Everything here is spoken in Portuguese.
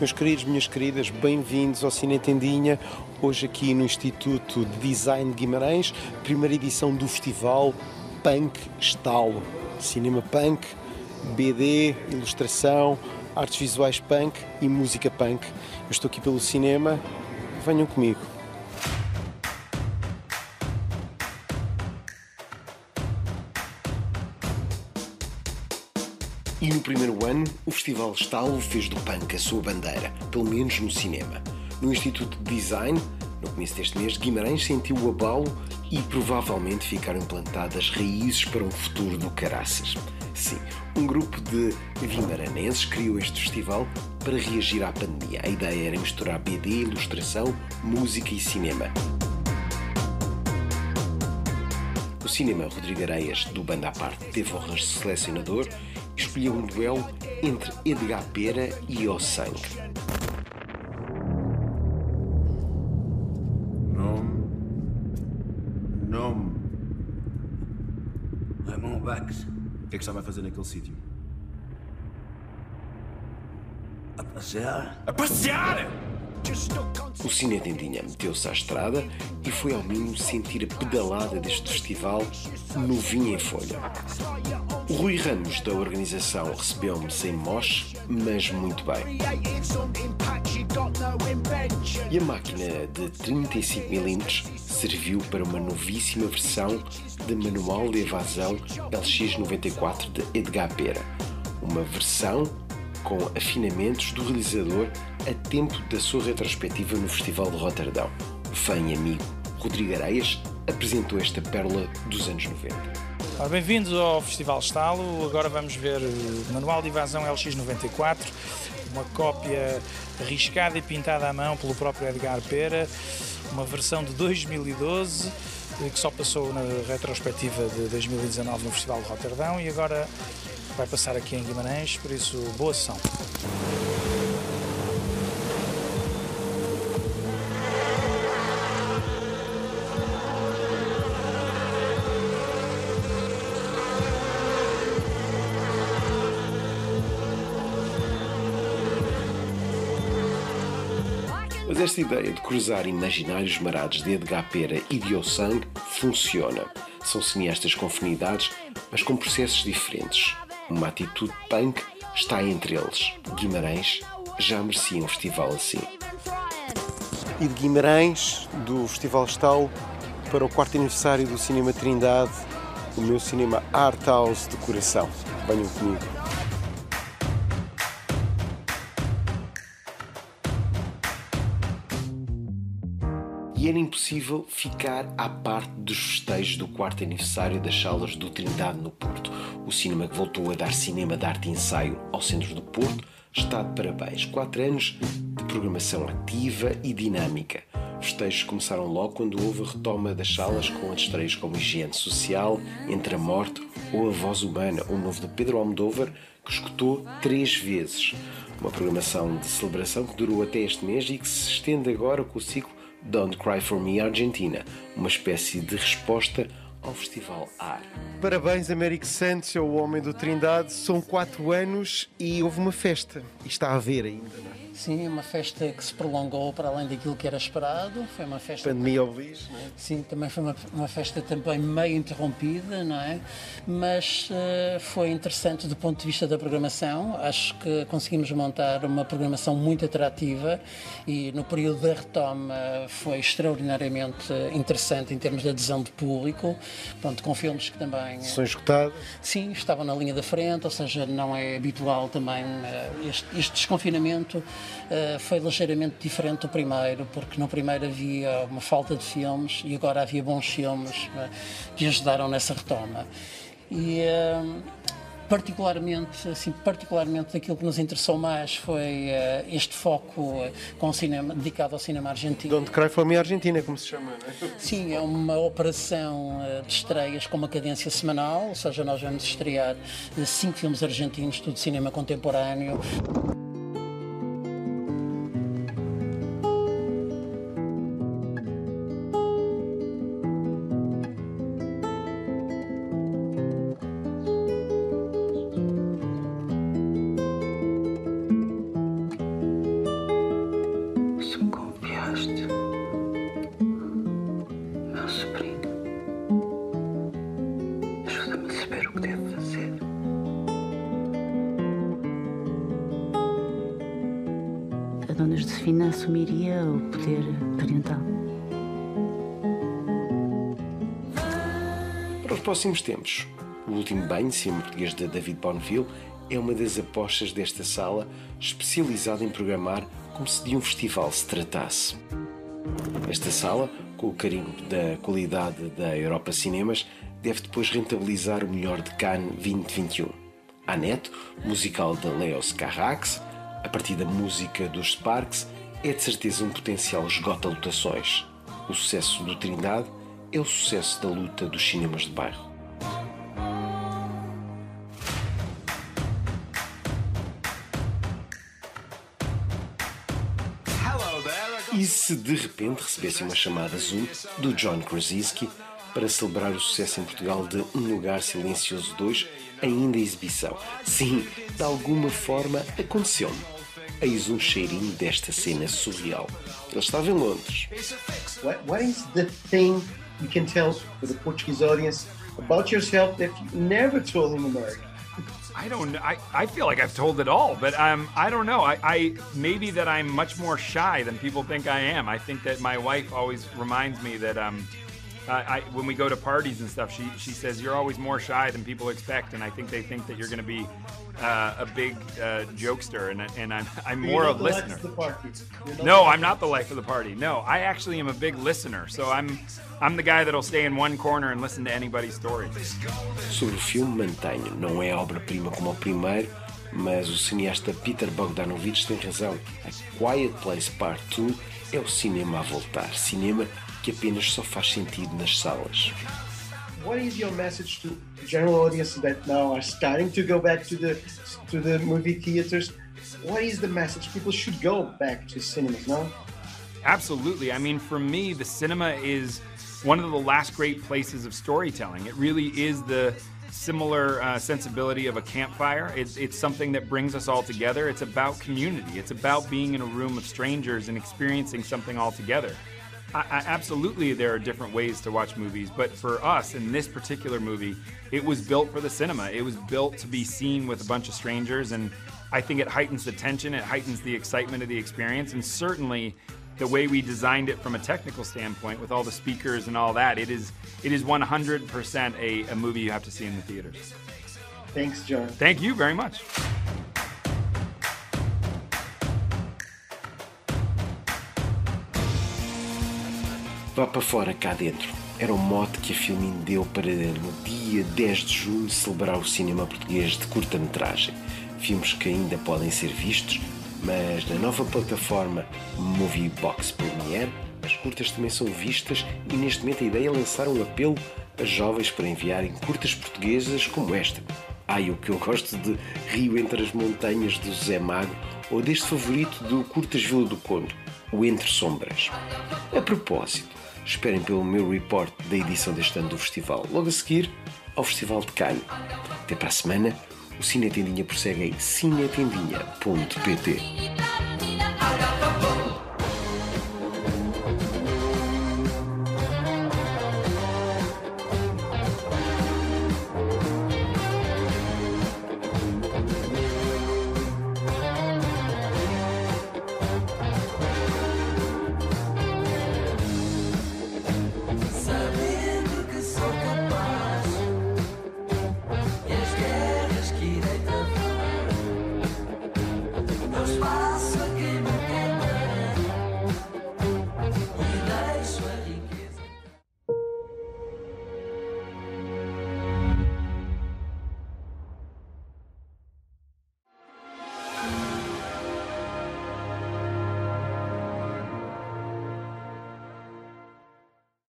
Meus queridos, minhas queridas, bem-vindos ao Cine Tendinha, hoje aqui no Instituto de Design de Guimarães, primeira edição do festival Punk Estalo. Cinema punk, BD, ilustração, artes visuais punk e música punk. Eu estou aqui pelo cinema, venham comigo. E no primeiro ano, o Festival Estalo fez do punk a sua bandeira, pelo menos no cinema. No Instituto de Design, no começo deste mês, Guimarães sentiu o abalo e provavelmente ficaram implantadas raízes para um futuro do caraças. Sim, um grupo de vimaranenses criou este festival para reagir à pandemia. A ideia era misturar BD, ilustração, música e cinema. O cinema Rodrigo Areias, do Banda à Parte, teve honras de selecionador escolheu um duelo entre Edgar Pera e O Sangue. Nome. Nome. Ramon Bax, O que é que estava a fazer naquele sítio? a passear. A passear! O Cine Tendinha meteu-se à estrada e foi ao Minho sentir a pedalada deste festival no Vinho em Folha. O Rui Ramos, da organização, recebeu-me sem moche, mas muito bem. E a máquina de 35mm serviu para uma novíssima versão de Manual de Evasão LX94 de Edgar Pera. Uma versão com afinamentos do realizador a tempo da sua retrospectiva no Festival de Roterdão. E amigo Rodrigo Areias apresentou esta pérola dos anos 90. Bem-vindos ao Festival Estalo. Agora vamos ver o Manual de Invasão LX94, uma cópia arriscada e pintada à mão pelo próprio Edgar Pera, uma versão de 2012 eh, que só passou na retrospectiva de 2019 no Festival de Roterdão e agora vai passar aqui em Guimarães, por isso boa sessão. Esta ideia de cruzar imaginários marados de Edgar Pera e de Ossang funciona. São cineastas com afinidades, mas com processos diferentes. Uma atitude punk está entre eles. Guimarães já merecia um festival assim. E de Guimarães, do Festival Estalo, para o quarto aniversário do Cinema Trindade, o meu cinema Art House de coração. Venham comigo. Era impossível ficar à parte dos festejos do quarto aniversário das salas do Trindade no Porto. O cinema que voltou a dar cinema de arte e ensaio ao centro do Porto está de parabéns. Quatro anos de programação ativa e dinâmica. Festejos começaram logo quando houve a retoma das salas com estreias como Higiene Social, Entre a Morte ou A Voz Humana, o novo de Pedro Almodóvar, que escutou três vezes. Uma programação de celebração que durou até este mês e que se estende agora com o ciclo Don't Cry For Me Argentina, uma espécie de resposta ao Festival AR. Parabéns, Américo Santos, é o homem do Trindade. São quatro anos e houve uma festa. E está a haver ainda, não é? Sim, uma festa que se prolongou para além daquilo que era esperado. Foi uma festa. Pandemia oblige, não é? Sim, também foi uma, uma festa também meio interrompida, não é? Mas eh, foi interessante do ponto de vista da programação. Acho que conseguimos montar uma programação muito atrativa e no período da retoma foi extraordinariamente interessante em termos de adesão de público. Pronto, com filmes que também. eh, São escutadas. Sim, estavam na linha da frente, ou seja, não é habitual também eh, este, este desconfinamento eh, foi ligeiramente diferente do primeiro, porque no primeiro havia uma falta de filmes e agora havia bons filmes que ajudaram nessa retoma. E particularmente, assim, particularmente aquilo que nos interessou mais foi eh, este foco eh, com cinema, dedicado ao cinema argentino. Don't Cry For Me Argentina, como se chama, não é? Sim, é uma operação eh, de estreias com uma cadência semanal, ou seja, nós vamos estrear cinco filmes argentinos, tudo cinema contemporâneo. Assumiria o poder parental. Para os próximos tempos, o último banho, cinema português de David Bonneville, é uma das apostas desta sala, especializada em programar como se de um festival se tratasse. Esta sala, com o carinho da qualidade da Europa Cinemas, deve depois rentabilizar o melhor de Cannes 2021. A Neto, musical de Leos Carrax, a partir da música dos Sparks, é de certeza um potencial esgota lotações. O sucesso do Trindade é o sucesso da luta dos cinemas de bairro. E se de repente recebesse uma chamada Zoom do John Krasinski para celebrar o sucesso em Portugal de Um Lugar Silencioso 2, ainda em exibição? Sim, de alguma forma aconteceu-me. Eis um cheirinho desta cena surreal. Ele estava em Londres. What, what is the thing you can tell to the Portuguese audience about yourself that you never told in America? I don't. I, I feel like I've told it all, but um, I don't know. I, I maybe that I'm much more shy than people think I am. I think that my wife always reminds me that um, I, I, when we go to parties and stuff, she she says you're always more shy than people expect, and I think they think that you're going to be uh, a big uh, jokester, and and I'm I'm more You're a not the life listener. the party. No, the- I'm not the life of the party. No, I actually am a big listener. So I'm I'm the guy that'll stay in one corner and listen to anybody's story. Sobre o filme, mantenho, não é obra-prima como o primeiro, mas o cineasta Peter Bogdanovich tem razão. A Quiet Place Part 2 é o cinema a voltar. Cinema que apenas só faz sentido nas salas. What is your message to general audience that now are starting to go back to the to the movie theaters? What is the message? People should go back to cinemas now. Absolutely. I mean, for me, the cinema is one of the last great places of storytelling. It really is the similar uh, sensibility of a campfire. It's, it's something that brings us all together. It's about community. It's about being in a room of strangers and experiencing something all together. I, I, absolutely, there are different ways to watch movies, but for us in this particular movie, it was built for the cinema. It was built to be seen with a bunch of strangers, and I think it heightens the tension, it heightens the excitement of the experience, and certainly the way we designed it from a technical standpoint with all the speakers and all that, it is it is 100% a, a movie you have to see in the theaters. Thanks, John. Thank you very much. Vá para fora, cá dentro. Era o mote que a Filmin deu para, no dia 10 de junho, celebrar o cinema português de curta-metragem. Filmes que ainda podem ser vistos, mas na nova plataforma Movie Box Premiere, as curtas também são vistas e neste momento a ideia é lançar um apelo a jovens para enviarem curtas portuguesas como esta. Ai, o que eu gosto de Rio entre as Montanhas do Zé Mago ou deste favorito do Curtas Vila do Conde, o Entre Sombras. A propósito, esperem pelo meu report da edição deste ano do festival, logo a seguir ao Festival de Cannes. Até para a semana, o Cine Tendinha prossegue em cinetendinha.pt.